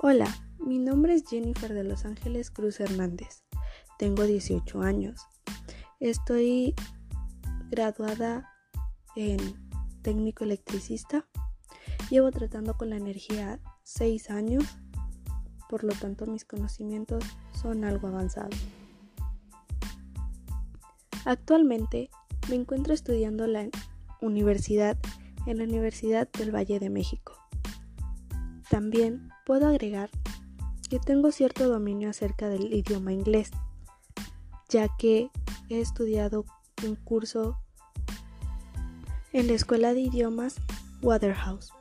Hola, mi nombre es Jennifer de Los Ángeles Cruz Hernández. Tengo 18 años. Estoy graduada en técnico electricista. Llevo tratando con la energía 6 años, por lo tanto mis conocimientos son algo avanzados. Actualmente me encuentro estudiando la universidad en la Universidad del Valle de México. También puedo agregar que tengo cierto dominio acerca del idioma inglés, ya que he estudiado un curso en la Escuela de Idiomas Waterhouse.